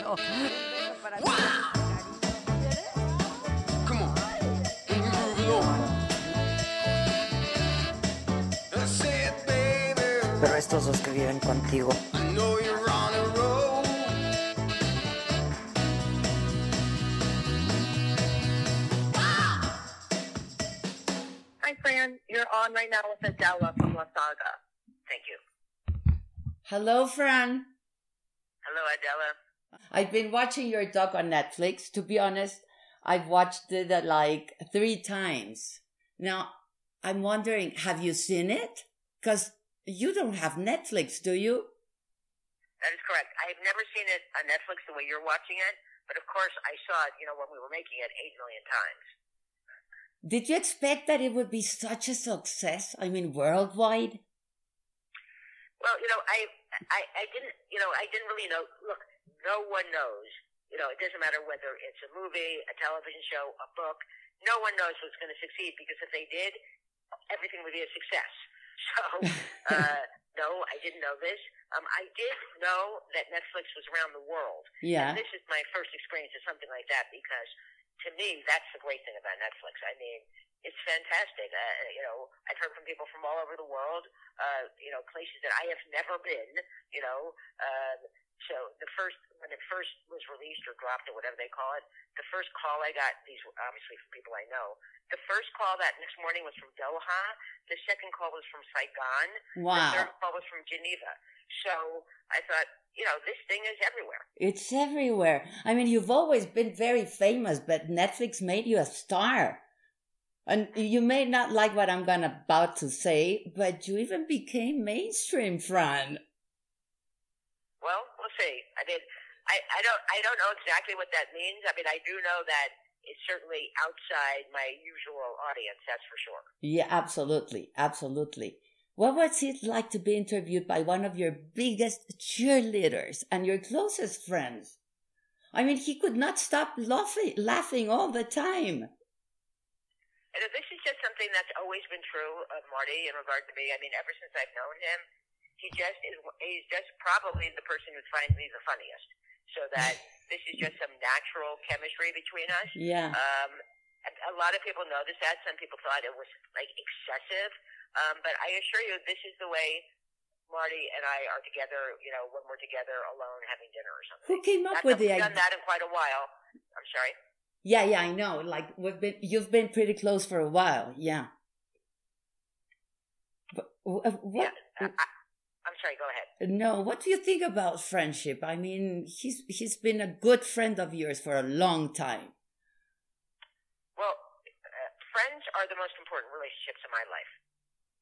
no. Come on. Can you move it over? I said, baby, Pero estos dos que viven contigo. I know you're on a roll. Hi, Fran. You're on right now with Adela from La Saga. Thank you. Hello, Fran. Hello, Adela. I've been watching your doc on Netflix. To be honest, I've watched it uh, like three times. Now, I'm wondering, have you seen it? Because you don't have Netflix, do you? That is correct. I have never seen it on Netflix the way you're watching it, but of course I saw it, you know, when we were making it eight million times. Did you expect that it would be such a success? I mean, worldwide? Well, you know, I, I, I didn't, you know, I didn't really know. Look, no one knows. You know, it doesn't matter whether it's a movie, a television show, a book. No one knows what's going to succeed because if they did, everything would be a success. So, uh, no, I didn't know this. Um, I did know that Netflix was around the world. Yeah. And this is my first experience of something like that because to me, that's the great thing about Netflix. I mean, it's fantastic. Uh, you know, I've heard from people from all over the world, uh, you know, places that I have never been, you know, uh, so the first, when it first was released or dropped or whatever they call it, the first call I got, these were obviously from people I know, the first call that next morning was from Doha, the second call was from Saigon, Wow. the third call was from Geneva. So I thought, you know, this thing is everywhere. It's everywhere. I mean, you've always been very famous, but Netflix made you a star. And you may not like what I'm gonna about to say, but you even became mainstream, Fran. Well, we'll see. I mean, I, I don't I don't know exactly what that means. I mean, I do know that it's certainly outside my usual audience. That's for sure. Yeah, absolutely, absolutely. What was it like to be interviewed by one of your biggest cheerleaders and your closest friends? I mean, he could not stop laughing, laughing all the time. And this is just something that's always been true of Marty in regard to me. I mean, ever since I've known him, he just is. He's just probably the person who finds me the funniest. So that this is just some natural chemistry between us. Yeah. Um, a lot of people noticed that. Some people thought it was like excessive. Um, but I assure you, this is the way Marty and I are together. You know, when we're together alone having dinner or something. Who came up Not with the we've done that in quite a while. I'm sorry. Yeah, yeah, I know. Like we've been, you've been pretty close for a while. Yeah. But, uh, what? Yeah. I, I'm sorry. Go ahead. No, what do you think about friendship? I mean, he's he's been a good friend of yours for a long time. Well, uh, friends are the most important relationships in my life,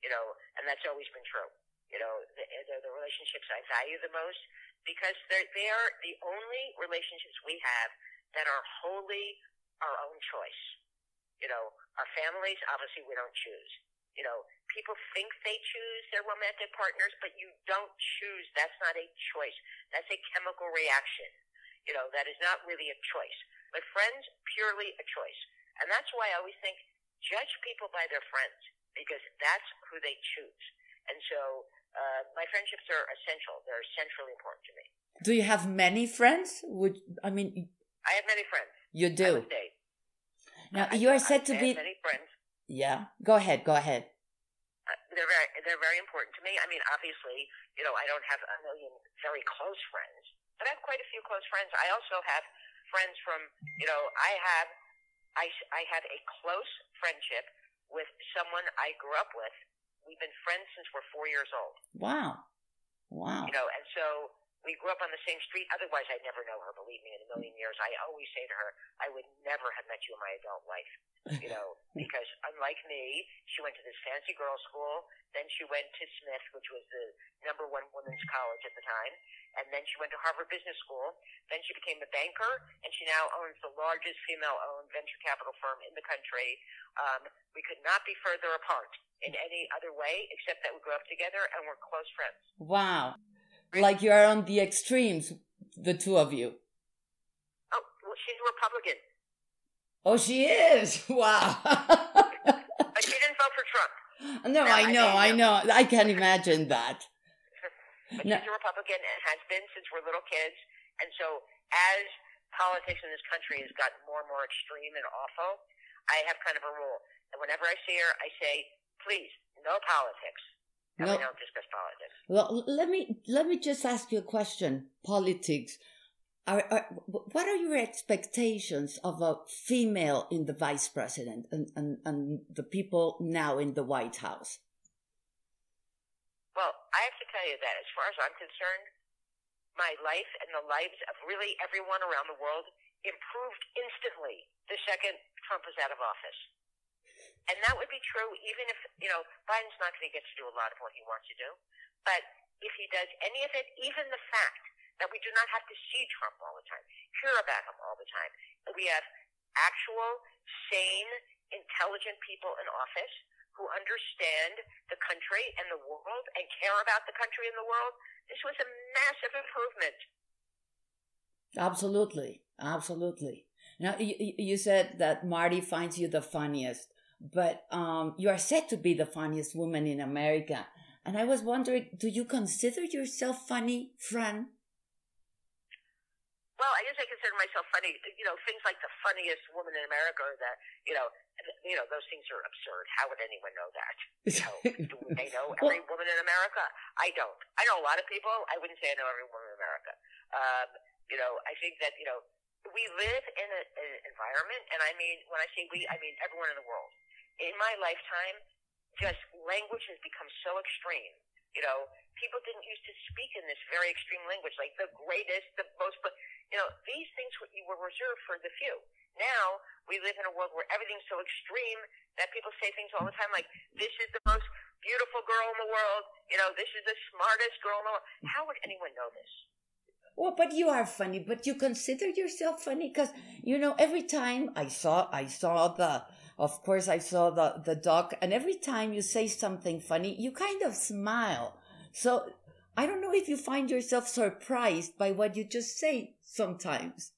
you know, and that's always been true. You know, th- they're the relationships I value the most because they're they are the only relationships we have that are wholly our own choice. You know, our families obviously we don't choose. You know, people think they choose their romantic partners, but you don't choose. That's not a choice. That's a chemical reaction. You know, that is not really a choice. But friends, purely a choice. And that's why I always think judge people by their friends because that's who they choose. And so uh, my friendships are essential. They're essentially important to me. Do you have many friends? Would I mean I have many friends. you do? Now I- you are said to I be. have many friends. Yeah. Go ahead. Go ahead. Uh, they're very they're very important to me. I mean, obviously, you know, I don't have a million very close friends, but I have quite a few close friends. I also have friends from, you know, I have I I have a close friendship with someone I grew up with. We've been friends since we're four years old. Wow. Wow. You know, and so we grew up on the same street. Otherwise, I'd never know her. Believe me, in a million years, I always say to her, I would never have met you in my adult life. You know, because unlike me, she went to this fancy girls' school. Then she went to Smith, which was the number one women's college at the time. And then she went to Harvard Business School. Then she became a banker, and she now owns the largest female-owned venture capital firm in the country. Um, we could not be further apart in any other way, except that we grew up together and we're close friends. Wow. Like you are on the extremes, the two of you. Oh, well, she's a Republican, Oh, she is. Wow. but she didn't vote for Trump. no, No, I I know, know. I know. I can't imagine that. But No. she's a Republican and has been since we're little kids. And so as politics in this country has gotten more and more extreme and awful, I have kind of a rule. And whenever I see her, I say, please, no politics. And No. we don't discuss politics. Well, let me let me just ask you a question. Politics. Are, are, what are your expectations of a female in the vice president and, and, and the people now in the White House? Well, I have to tell you that as far as I'm concerned, my life and the lives of really everyone around the world improved instantly the second Trump was out of office. And that would be true even if, you know, Biden's not going to get to do a lot of what he wants to do. But if he does any of it, even the fact that we do not have to see Trump all the time, hear about him all the time, we have actual, sane, intelligent people in office who understand the country and the world and care about the country and the world, this was a massive improvement. Absolutely, absolutely. Now you you said that Marty finds you the funniest, but um, you are said to be the funniest woman in America. And I was wondering, do you consider yourself funny, Fran? Well, I guess I consider myself funny. You know, things like the funniest woman in America, or that you know, you know, those things are absurd. How would anyone know that? You know, do they know every woman in America? I don't. I know a lot of people. I wouldn't say I know every woman in America. Um, you know, I think that you know, we live in a, an environment, and I mean, when I say we, I mean everyone in the world. In my lifetime, just language has become so extreme. You know, people didn't used to speak in this very extreme language, like the greatest, the most. But you know, these things were, were reserved for the few. Now we live in a world where everything's so extreme that people say things all the time, like "This is the most beautiful girl in the world." You know, "This is the smartest girl in the world." How would anyone know this? Well, but you are funny. But you consider yourself funny because you know every time I saw I saw the of course I saw the the doc, and every time you say something funny, you kind of smile. So I don't know if you find yourself surprised by what you just say sometimes.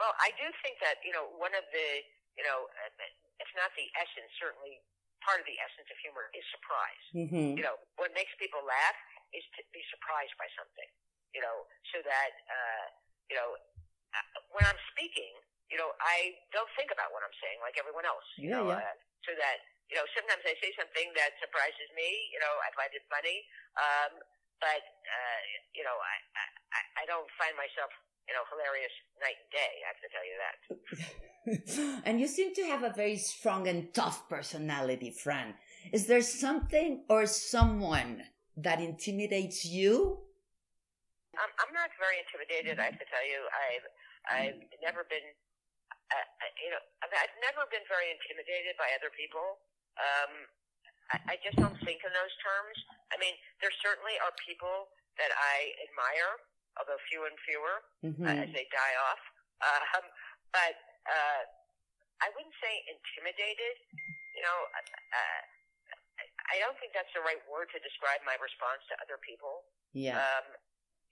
Well, I do think that you know one of the you know, if not the essence, certainly part of the essence of humor is surprise. Mm-hmm. You know, what makes people laugh is to be surprised by something. You know, so that uh, you know, uh, when I'm speaking, you know, I don't think about what I'm saying like everyone else. You Yeah, know, yeah. Uh, so that you know, sometimes I say something that surprises me. You know, I find it funny, um, but uh, you know, I, I I don't find myself you know hilarious night and day. I have to tell you that. and you seem to have a very strong and tough personality, Fran. Is there something or someone that intimidates you? I'm, I'm not very intimidated. I have to tell you, I've I've never been, uh, uh, you know, I've, never been very intimidated by other people. Um, I, I just don't think in those terms. I mean, there certainly are people that I admire, although fewer and fewer Mm-hmm. uh, as they die off. Um, but uh, I wouldn't say intimidated. You know, uh, I don't think that's the right word to describe my response to other people Yeah. um,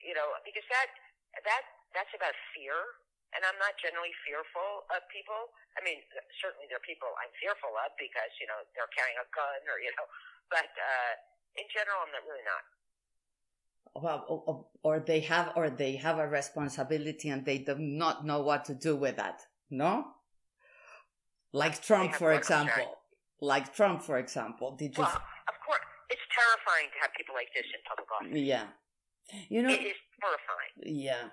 you know, because that that that's about fear, and I'm not generally fearful of people. I mean, certainly there are people I'm fearful of because you know they're carrying a gun or you know, but uh, in general, I'm not really not. well, or, they have, or they have a responsibility and they do not know what to do with that. No, like Trump, for example. Like Trump, for example. Did you? Well, of course, it's terrifying to have people like this in public office. yeah. You know. It is terrifying. Yeah.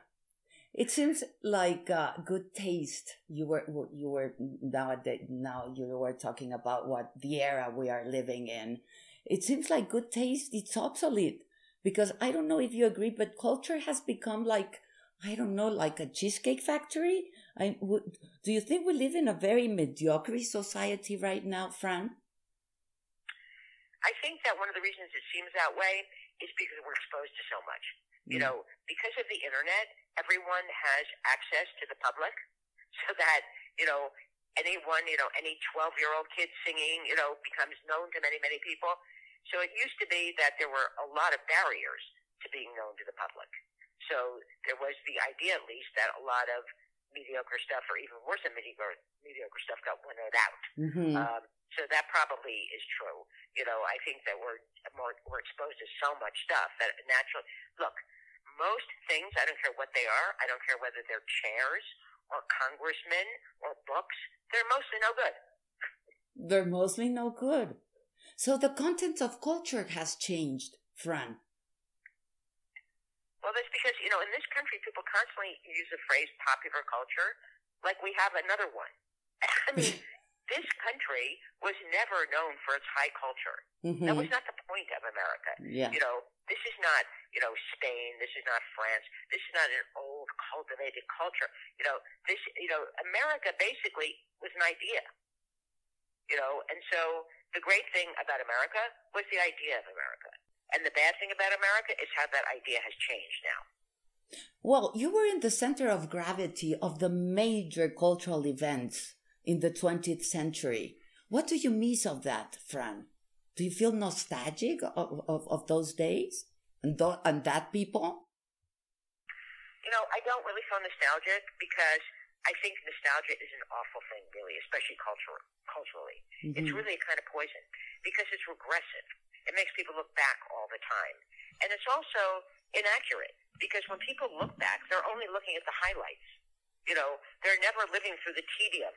It seems like uh, good taste. You were you were nowadays now you were talking about what the era we are living in. It seems like good taste it's obsolete because I don't know if you agree, but culture has become like I don't know, like a cheesecake factory. I would. Do you think we live in a very mediocre society right now, Fran? I think that one of the reasons it seems that way is because we're exposed to so much. You Mm. know, because of the internet, everyone has access to the public, so that you know anyone, you know, any twelve-year-old kid singing, you know, becomes known to many, many people. So it used to be that there were a lot of barriers to being known to the public. So there was the idea, at least, that a lot of mediocre stuff, or even worse than mediocre, mediocre stuff, got winnowed out. Mm-hmm. Um, so that probably is true. You know, I think that we're more we're exposed to so much stuff that naturally. Look, most things, I don't care what they are, I don't care whether they're chairs or congressmen or books, they're mostly no good. They're mostly no good. So the content of culture has changed, Fran. Well, that's because, you know, in this country, people constantly use the phrase popular culture like we have another one. I mean, this country was never known for its high culture. Mm-hmm. That was not the point of America. Yeah. You know, this is not, you know, Spain. This is not France. This is not an old cultivated culture. You know, this, you know, America basically was an idea. You know, and so the great thing about America was the idea of America. And the bad thing about America is how that idea has changed now. Well, you were in the center of gravity of the major cultural events in the 20th century. What do you miss of that, Fran? Do you feel nostalgic of, of, of those days and, th- and that people? You know, I don't really feel nostalgic because I think nostalgia is an awful thing, really, especially culture, culturally. Mm-hmm. It's really a kind of poison because it's regressive. It makes people look back all the time. And it's also inaccurate because when people look back, they're only looking at the highlights. You know, they're never living through the tedium.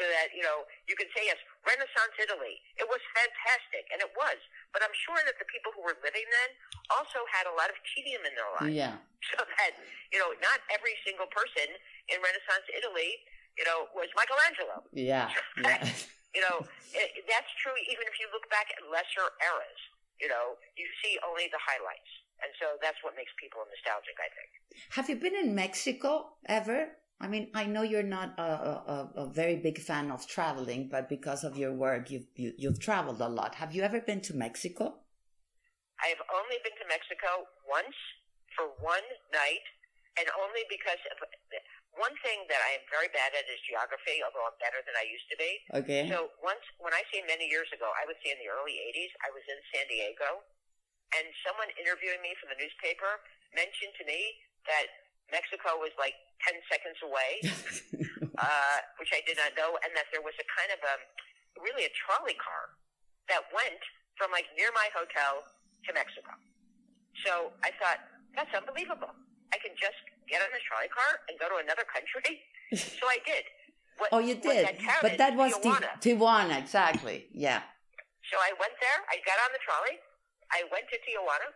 So that, you know, you can say, yes, Renaissance Italy, it was fantastic, and it was. But I'm sure that the people who were living then also had a lot of tedium in their lives. Yeah. So that, you know, not every single person in Renaissance Italy, you know, was Michelangelo. Yeah. yeah. You know, it, that's true even if you look back at lesser eras. You know, you see only the highlights. And so that's what makes people nostalgic, I think. Have you been in Mexico ever? I mean, I know you're not a, a, a very big fan of traveling, but because of your work, you've, you, you have traveled a lot. Have you ever been to Mexico? I have only been to Mexico once for one night, and only because of one thing that I am very bad at is geography, although I'm better than I used to be. Okay. So once, when I say many years ago, I would say in the early 80s, I was in San Diego, and someone interviewing me from the newspaper mentioned to me that Mexico was like 10 seconds away, uh, which I did not know, and that there was a kind of a, really a trolley car that went from like near my hotel to Mexico. So I thought, that's unbelievable. I can just get on a trolley car and go to another country. so I did. What, oh, you did. that but that was Tijuana. Ti- Tijuana, exactly. Yeah. So I went there. I got on the trolley. I went to Tijuana.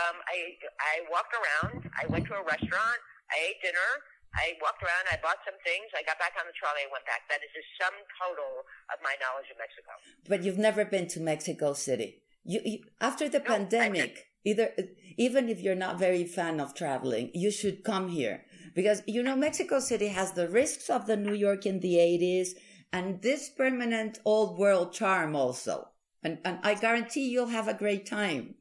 Um, I I walked around. I went to a restaurant. I ate dinner. I walked around. I bought some things. I got back on the trolley. I went back. That is the sum total of my knowledge of Mexico. But you've never been to Mexico City. You, you after the No, pandemic, either even if you're not very fan of traveling, you should come here because you know Mexico City has the risks of the New York in the 80s and this permanent old world charm also. And and I guarantee you'll have a great time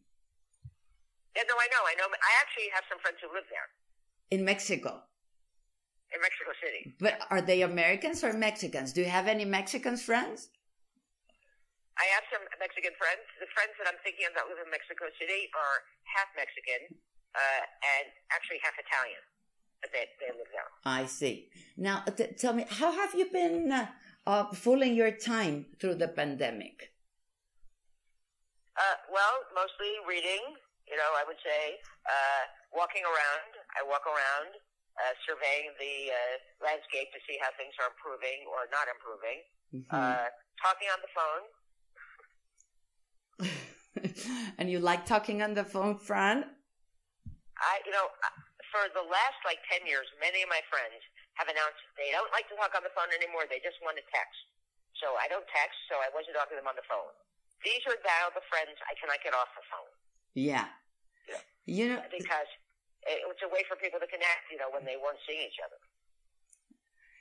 Yeah, no, I know. I know. I actually have some friends who live there in Mexico. in Mexico City. But are they Americans or Mexicans? Do you have any Mexicans friends? I have some Mexican friends. The friends that I'm thinking of that live in Mexico City are half Mexican uh, and actually half Italian. But they, they live there. I see. Now, t- tell me, how have you been uh, uh, fooling your time through the pandemic? Uh, well, mostly reading. You know, I would say uh, walking around. I walk around, uh, surveying the uh, landscape to see how things are improving or not improving. Mhm. Uh, talking on the phone. and you like talking on the phone, Fran? I, you know, uh, for the last like ten years, many of my friends have announced they don't like to talk on the phone anymore. They just want to text. So I don't text, so I wasn't talking to them on the phone. These are now the friends I cannot get off the phone Yeah. You know, because it, it's a way for people to connect. You know, when they weren't seeing each other.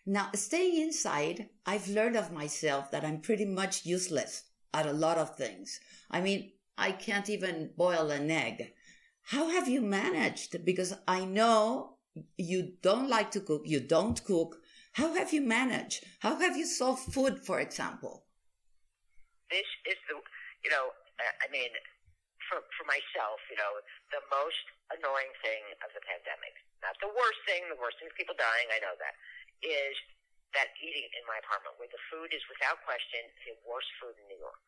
now staying inside, I've learned of myself that I'm pretty much useless at a lot of things. I mean, I can't even boil an egg. How have you managed? Because I know you don't like to cook, you don't cook. How have you managed? How have you solved food, for example? This is the, you know, I mean, for for myself, you know, the most annoying thing of the pandemic, not the worst thing, the worst thing is people dying, I know that, is that eating in my apartment, where the food is without question the worst food in New York,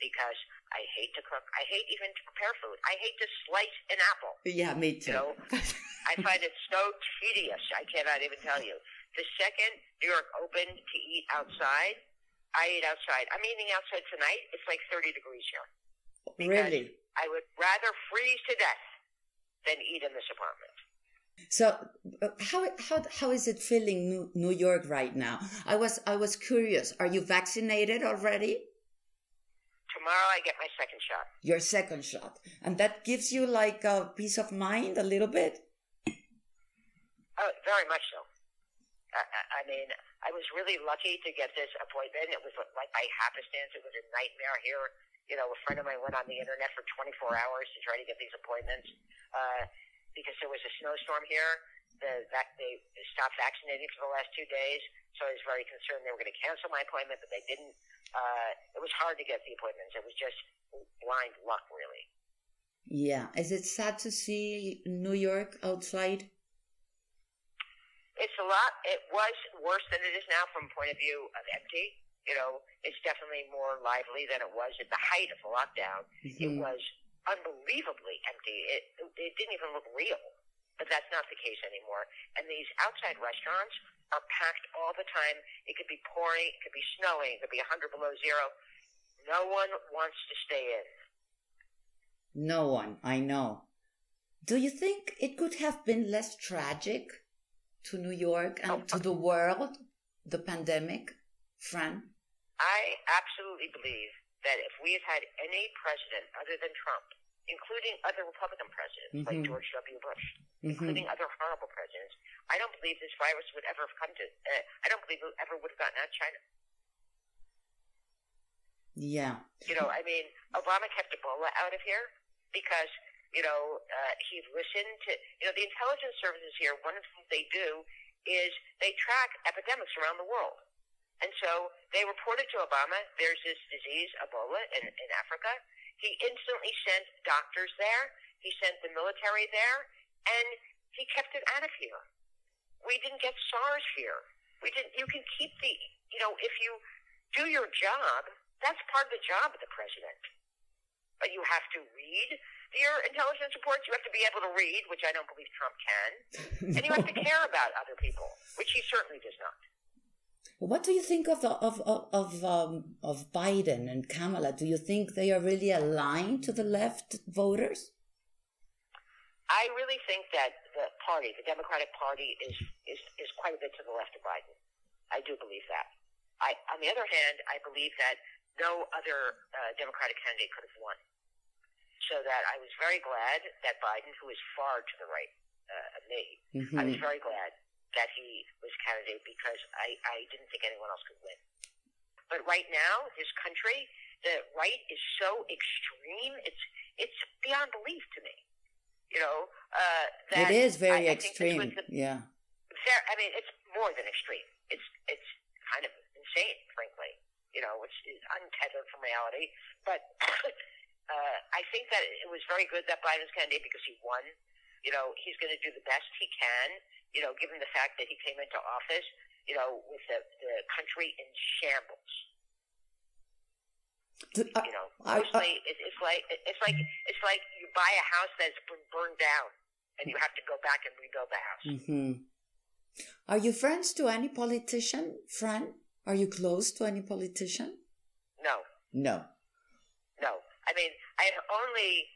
because I hate to cook. I hate even to prepare food. I hate to slice an apple. Yeah, me too. You know, I find it so tedious. I cannot even tell you. The second New York opened to eat outside, I eat outside. I'm eating outside tonight. It's like 30 degrees here. Really? I would rather freeze to death than eat in this apartment. So uh, how how how is it feeling New, New York right now? I was I was curious. Are you vaccinated already? Tomorrow I get my second shot. Your second shot, and that gives you like a peace of mind a little bit. Oh, very much so. I, I I mean, I was really lucky to get this appointment. It was like by happenstance. It was a nightmare here. You know, a friend of mine went on the internet for 24 hours to try to get these appointments uh, because there was a snowstorm here. The, that they stopped vaccinating for the last two days, so I was very concerned they were going to cancel my appointment, but they didn't. Uh, it was hard to get the appointments. It was just blind luck, really. Yeah. Is it sad to see New York outside? It's a lot. It was worse than it is now from point of view of empty. You know, it's definitely more lively than it was at the height of the lockdown. It Mhm. was unbelievably empty. It it didn't even look real. But that's not the case anymore. And these outside restaurants are packed all the time. It could be pouring, it could be snowing, it could be 100 below zero. No one wants to stay in. No one. I know. Do you think it could have been less tragic to New York and to the world, the pandemic, Fran? I absolutely believe that if we had had any president other than Trump, including other Republican presidents like Mhm. George W. Bush, Mhm. including other horrible presidents, I don't believe this virus would ever have come to. Uh, I don't believe it ever would have gotten out of China. Yeah. You know, I mean, Obama kept Ebola out of here because you know uh, he listened to. You know, the intelligence services here. One of the things they do is they track epidemics around the world. And so they reported to Obama, there's this disease, Ebola, in, in Africa. He instantly sent doctors there. He sent the military there, and he kept it out of here. We didn't get SARS here. We didn't. You can keep the. You know, if you do your job, that's part of the job of the president. But you have to read your intelligence reports. You have to be able to read, which I don't believe Trump can, and you have to care about other people, which he certainly does not. What do you think of the, of of of, um, of Biden and Kamala? Do you think they are really aligned to the left voters? I really think that the party, the Democratic Party, is is is quite a bit to the left of Biden. I do believe that. I, on the other hand, I believe that no other uh, Democratic candidate could have won. So that I was very glad that Biden, who is far to the right uh, of me, I was very glad that he was candidate because I, I didn't think anyone else could win. But right now, this country, the right is so extreme. It's it's beyond belief to me. You know, uh, that It is very I, I think this was extreme. the- Yeah. fair- I mean, it's more than extreme. It's it's kind of insane, frankly. You know, it's, it's untethered from reality. But uh, I think that it was very good that Biden's candidate because he won. You know, he's going to do the best he can. You know, given the fact that he came into office, you know, with the, the country in shambles. Do- uh, You know, I- I- mostly it, it's like it's like it's like you buy a house that's been burned down, and you have to go back and rebuild the house. mhm. Are you friends to any politician, Fran? Are you close to any politician? No, No. No, I mean I've only,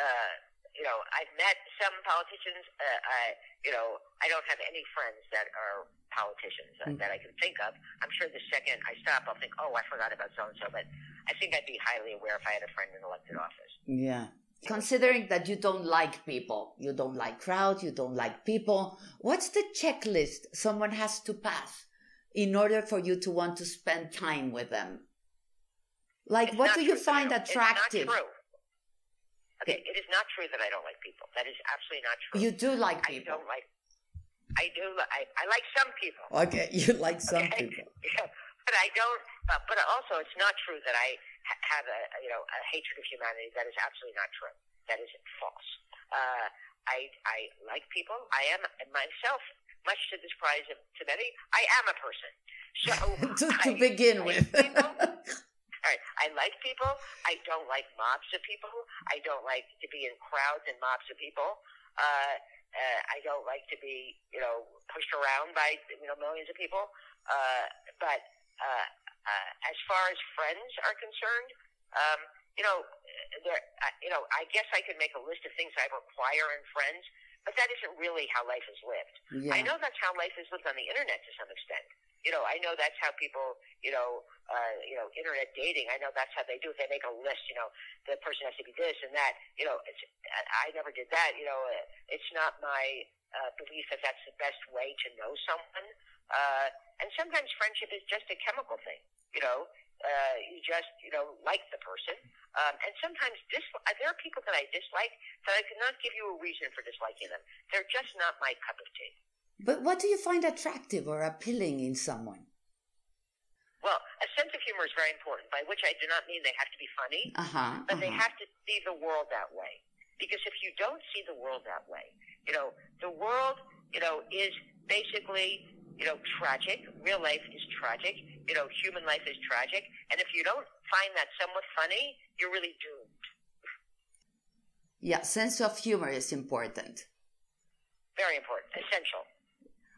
uh, you know, I've met some politicians. Uh, I, you know, I don't have any friends that are politicians uh, Mm. that I can think of. I'm sure the second I stop, I'll think, oh, I forgot about so and so. But I think I'd be highly aware if I had a friend in elected office. Yeah. Considering that you don't like people, you don't like crowds, you don't like people, what's the checklist someone has to pass in order for you to want to spend time with them? Like, It's what do you find attractive? It's not true. Okay, it is not true that I don't like people. That is absolutely not true. You do like people. I don't like. I do. I, I like some people. Okay, you like some Okay. people. Yeah, but I don't. But, but also, it's not true that I ha- have a a, you know a hatred of humanity. That is absolutely not true. That is false. Uh, I I like people. I am myself much to the surprise of to many, I am a person. So to, to I- begin I with. people- all right, I like people. I don't like mobs of people. I don't like to be in crowds and mobs of people. Uh, uh, I don't like to be, you know, pushed around by you know millions of people. Uh, but uh, uh, as far as friends are concerned, um, you know, there, uh, you know, I guess I could make a list of things I require in friends, but that isn't really how life is lived. I know that's how life is lived on the internet to some extent. You know, I know that's how people, you know, uh, you know, internet dating. I know that's how they do it. They make a list. You know, the person has to be this and that. You know, it's, I never did that. You know, uh, it's not my uh, belief that that's the best way to know someone. Uh, and sometimes friendship is just a chemical thing. You know, uh, you just, you know, like the person. Um, and sometimes dis- uh, there are people that I dislike that I cannot give you a reason for disliking them. They're just not my cup of tea. But what do you find attractive or appealing in someone? Well, a sense of humor is very important, by which I do not mean they have to be funny, Uh huh. but they have to see the world that way. Because if you don't see the world that way, you know, the world, you know, is basically, you know, tragic. Real life is tragic. You know, human life is tragic. And if you don't find that somewhat funny, you're really doomed. Yeah, sense of humor is important. Very important. Essential.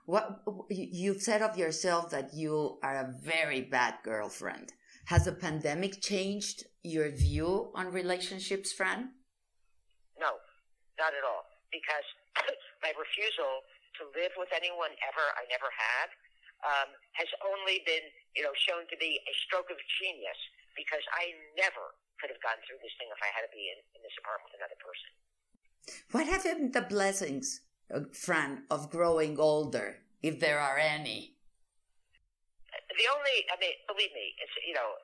What you've said of yourself that you are a very bad girlfriend. Has the pandemic changed your view on relationships, Fran? No, not at all. Because my refusal to live with anyone ever, I never have, um, has only been, you know, shown to be a stroke of genius. Because I never could have gone through this thing if I had to be in, in this apartment with another person. What have been the blessings, Fran, of growing older, if there are any? The only, I mean, believe me, it's you know,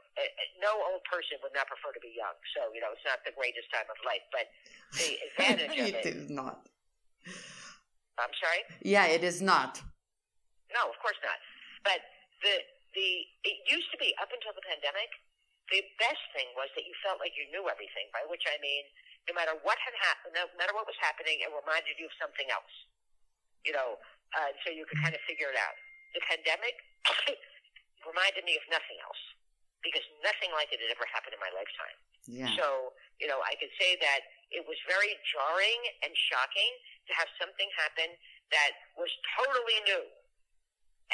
no old person would not prefer to be young. So you know, it's not the greatest time of life, but the advantage of it it. is not. I'm sorry. Yeah, it is not. No, of course not. But the the it used to be up until the pandemic. The best thing was that you felt like you knew everything. By which I mean, no matter what had happened, no matter what was happening, it reminded you of something else. You know, uh, so you could kind of figure it out. The pandemic reminded me of nothing else because nothing like it had ever happened in my lifetime. Yeah. So, you know, I could say that it was very jarring and shocking to have something happen that was totally new.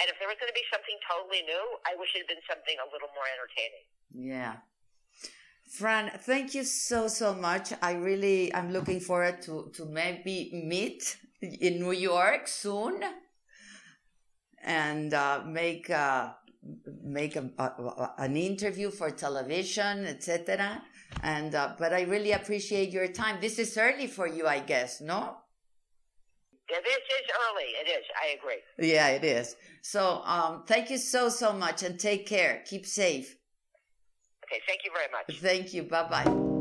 And if there was going to be something totally new, I wish it had been something a little more entertaining. Yeah. Fran, thank you so so much. I really I'm looking forward to to maybe meet in New York soon and uh, make uh, make a, a, a- an interview for television, etc. And uh, but I really appreciate your time. This is early for you, I guess, no? Yeah, this is early. It is. I agree. Yeah, it is. So um, thank you so so much and take care. Keep safe. Okay, thank you very much. Thank you. Bye bye.